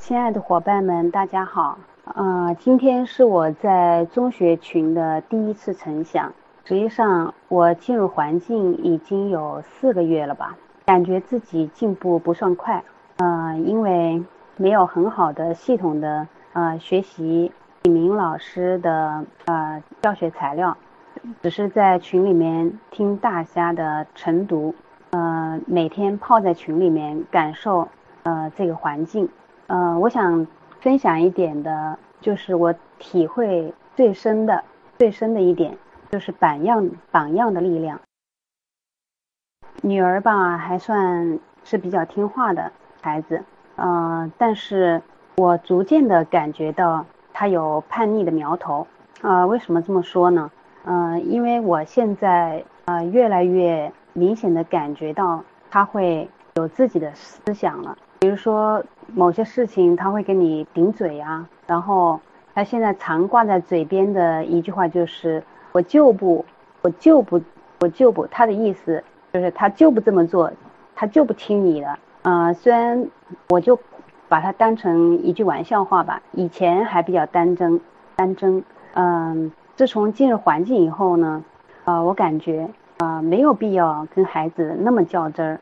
亲爱的伙伴们，大家好。呃，今天是我在中学群的第一次成想。实际上，我进入环境已经有四个月了吧，感觉自己进步不算快。呃，因为没有很好的系统的呃学习李明老师的呃教学材料，只是在群里面听大家的晨读，呃，每天泡在群里面感受呃这个环境。呃，我想分享一点的，就是我体会最深的、最深的一点，就是榜样榜样的力量。女儿吧，还算是比较听话的孩子，呃，但是我逐渐的感觉到她有叛逆的苗头。啊，为什么这么说呢？呃，因为我现在呃越来越明显的感觉到她会有自己的思想了。比如说某些事情他会跟你顶嘴啊，然后他现在常挂在嘴边的一句话就是我就不，我就不，我就不，他的意思就是他就不这么做，他就不听你的。呃，虽然我就把它当成一句玩笑话吧，以前还比较单真，单真。嗯，自从进入环境以后呢，呃，我感觉呃没有必要跟孩子那么较真儿。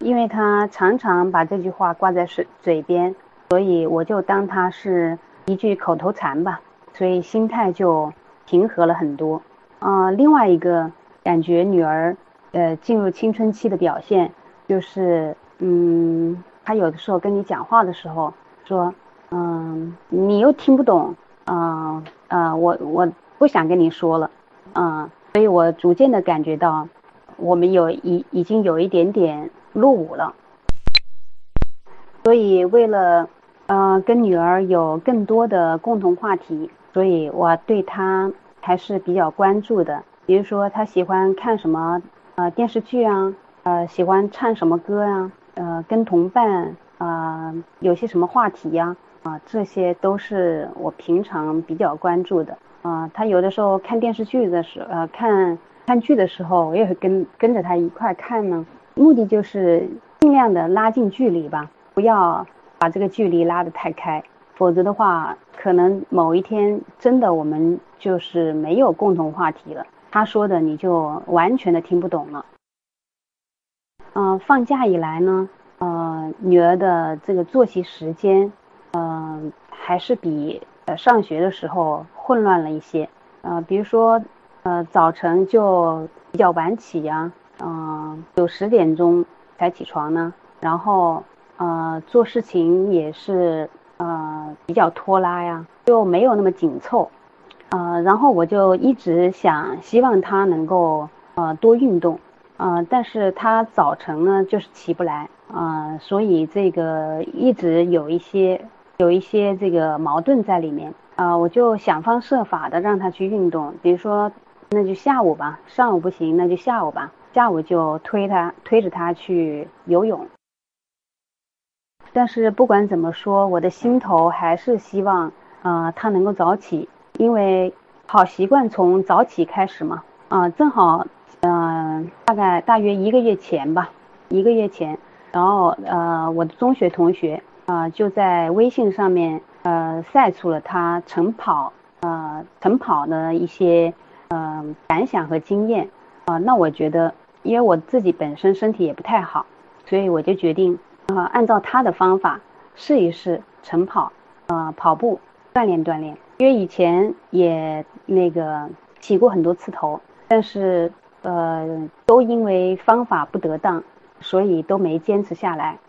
因为他常常把这句话挂在嘴嘴边，所以我就当他是一句口头禅吧，所以心态就平和了很多。啊，另外一个感觉女儿，呃，进入青春期的表现就是，嗯，她有的时候跟你讲话的时候说，嗯，你又听不懂，啊啊，我我不想跟你说了，啊，所以我逐渐的感觉到，我们有已已经有一点点。落伍了，所以为了呃跟女儿有更多的共同话题，所以我对她还是比较关注的。比如说她喜欢看什么呃电视剧啊，呃喜欢唱什么歌呀，呃跟同伴啊有些什么话题呀啊这些都是我平常比较关注的啊。她有的时候看电视剧的时呃看看剧的时候，我也会跟跟着她一块看呢。目的就是尽量的拉近距离吧，不要把这个距离拉得太开，否则的话，可能某一天真的我们就是没有共同话题了，他说的你就完全的听不懂了。嗯，放假以来呢，呃，女儿的这个作息时间，嗯，还是比呃上学的时候混乱了一些，呃，比如说，呃，早晨就比较晚起呀。嗯，九十点钟才起床呢，然后呃做事情也是呃比较拖拉呀，就没有那么紧凑，呃，然后我就一直想希望他能够呃多运动，呃，但是他早晨呢就是起不来，呃，所以这个一直有一些有一些这个矛盾在里面，啊，我就想方设法的让他去运动，比如说那就下午吧，上午不行那就下午吧。下午就推他推着他去游泳，但是不管怎么说，我的心头还是希望，呃，他能够早起，因为好习惯从早起开始嘛。啊，正好，嗯，大概大约一个月前吧，一个月前，然后呃，我的中学同学啊就在微信上面呃晒出了他晨跑呃晨跑的一些嗯感想和经验。啊，那我觉得，因为我自己本身身体也不太好，所以我就决定，啊，按照他的方法试一试晨跑，啊，跑步锻炼锻炼。因为以前也那个起过很多次头，但是呃，都因为方法不得当，所以都没坚持下来。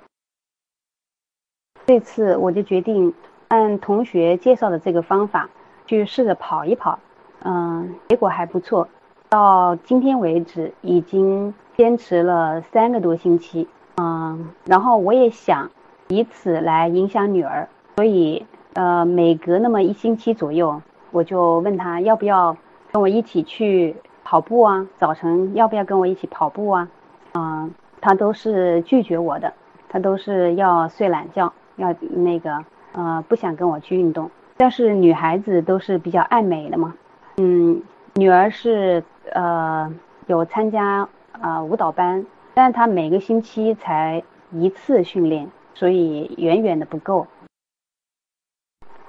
这次我就决定按同学介绍的这个方法去试着跑一跑，嗯，结果还不错。到今天为止，已经坚持了三个多星期，嗯，然后我也想以此来影响女儿，所以呃，每隔那么一星期左右，我就问她要不要跟我一起去跑步啊，早晨要不要跟我一起跑步啊？嗯，她都是拒绝我的，她都是要睡懒觉，要那个呃不想跟我去运动。但是女孩子都是比较爱美的嘛，嗯，女儿是。呃，有参加啊舞蹈班，但是他每个星期才一次训练，所以远远的不够。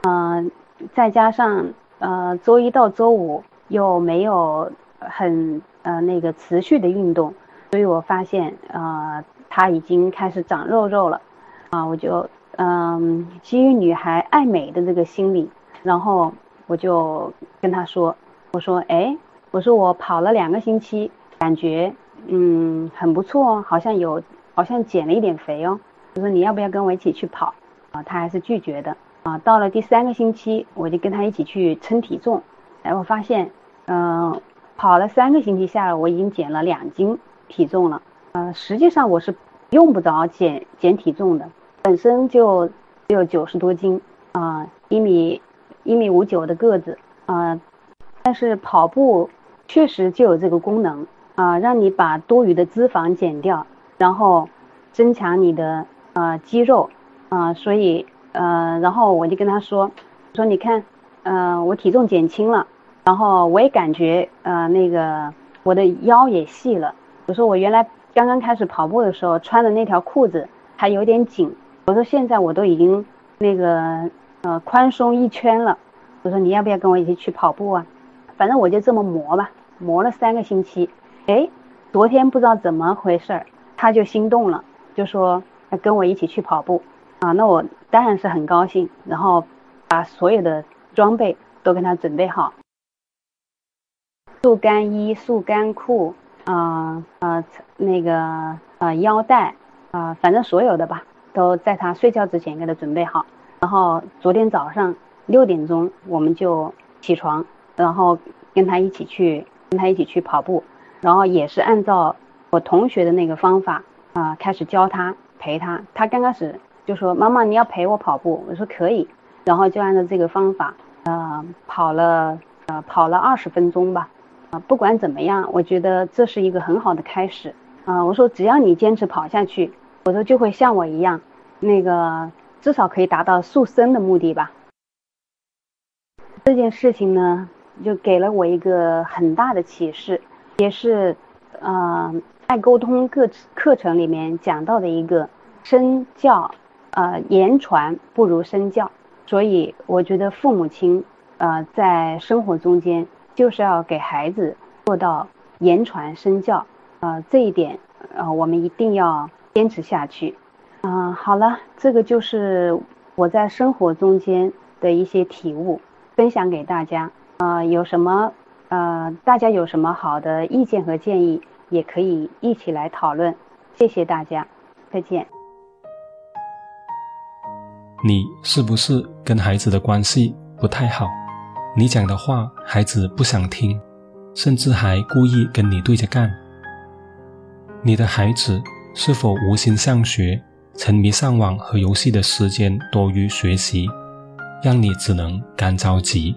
嗯再加上呃周一到周五又没有很呃那个持续的运动，所以我发现呃他已经开始长肉肉了，啊，我就嗯基于女孩爱美的这个心理，然后我就跟他说，我说哎，我说我跑了两个星期，感觉嗯很不错哦，好像有好像减了一点肥哦，我说你要不要跟我一起去跑？啊，他还是拒绝的。啊，到了第三个星期，我就跟他一起去称体重，哎，我发现，嗯，跑了三个星期下来，我已经减了两斤体重了。呃，实际上我是用不着减减体重的，本身就只有九十多斤啊，一米一米五九的个子啊，但是跑步确实就有这个功能啊，让你把多余的脂肪减掉，然后增强你的呃肌肉啊，所以。呃，然后我就跟他说，说你看，呃，我体重减轻了，然后我也感觉，呃，那个我的腰也细了。我说我原来刚刚开始跑步的时候穿的那条裤子还有点紧，我说现在我都已经那个呃宽松一圈了。我说你要不要跟我一起去跑步啊？反正我就这么磨吧，磨了三个星期。哎，昨天不知道怎么回事儿，他就心动了，就说要跟我一起去跑步。啊，那我当然是很高兴，然后把所有的装备都给他准备好，速干衣、速干裤，啊啊那个啊腰带，啊反正所有的吧，都在他睡觉之前给他准备好。然后昨天早上六点钟我们就起床，然后跟他一起去跟他一起去跑步，然后也是按照我同学的那个方法啊开始教他陪他，他刚开始。就说妈妈，你要陪我跑步，我说可以，然后就按照这个方法，呃，跑了，呃，跑了二十分钟吧，啊，不管怎么样，我觉得这是一个很好的开始，啊，我说只要你坚持跑下去，我说就会像我一样，那个至少可以达到塑身的目的吧。这件事情呢，就给了我一个很大的启示，也是，呃，爱沟通课课程里面讲到的一个身教。呃，言传不如身教，所以我觉得父母亲，呃，在生活中间就是要给孩子做到言传身教，呃，这一点，呃，我们一定要坚持下去。嗯，好了，这个就是我在生活中间的一些体悟，分享给大家。呃，有什么，呃，大家有什么好的意见和建议，也可以一起来讨论。谢谢大家，再见。你是不是跟孩子的关系不太好？你讲的话孩子不想听，甚至还故意跟你对着干。你的孩子是否无心上学，沉迷上网和游戏的时间多于学习，让你只能干着急？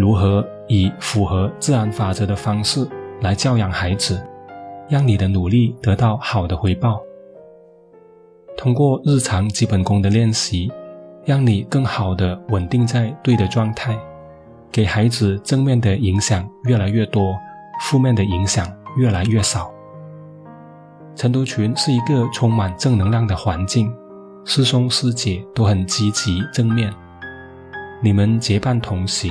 如何以符合自然法则的方式来教养孩子，让你的努力得到好的回报。通过日常基本功的练习。让你更好的稳定在对的状态，给孩子正面的影响越来越多，负面的影响越来越少。晨读群是一个充满正能量的环境，师兄师姐都很积极正面，你们结伴同行，